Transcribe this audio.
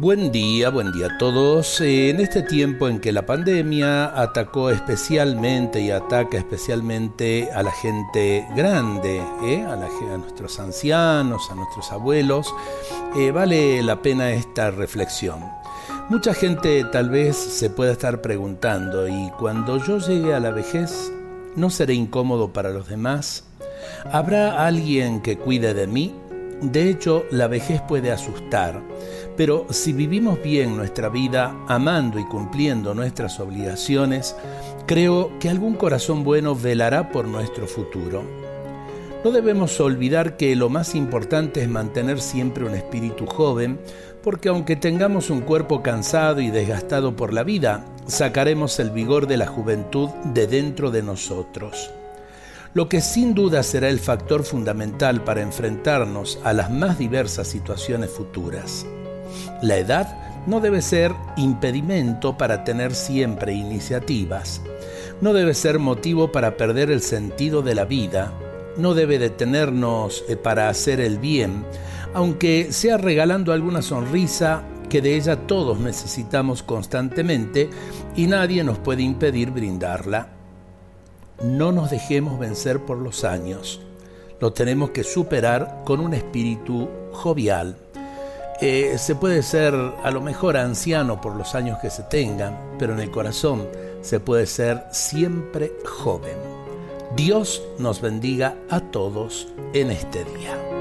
Buen día, buen día a todos. Eh, en este tiempo en que la pandemia atacó especialmente y ataca especialmente a la gente grande, eh, a, nuestros ancianos, a nuestros abuelos, eh, vale la pena esta reflexión. Mucha gente tal vez se pueda estar preguntando, ¿y cuando yo llegue a la vejez, no seré incómodo para los demás? ¿Habrá alguien que cuide de mí? De hecho, la vejez puede asustar, pero si vivimos bien nuestra vida, amando y cumpliendo nuestras obligaciones, creo que algún corazón bueno velará por nuestro futuro. No debemos olvidar que lo más importante es mantener siempre un espíritu joven, porque aunque tengamos un cuerpo cansado y desgastado por la vida, sacaremos el vigor de la juventud de dentro de nosotros. Lo que sin duda será el factor fundamental para enfrentarnos a las más diversas situaciones futuras. La edad no debe ser impedimento para tener siempre iniciativas, no debe ser motivo para perder el sentido de la vida, no debe detenernos eh, para hacer el bien, aunque sea regalando alguna sonrisa que de ella todos necesitamos constantemente y nadie nos puede impedir brindarla. No nos dejemos vencer por los años, lo tenemos que superar con un espíritu jovial eh, se puede ser a lo mejor anciano por los años que se tengan, pero en el corazón se puede ser siempre joven. Dios nos bendiga a todos en este día.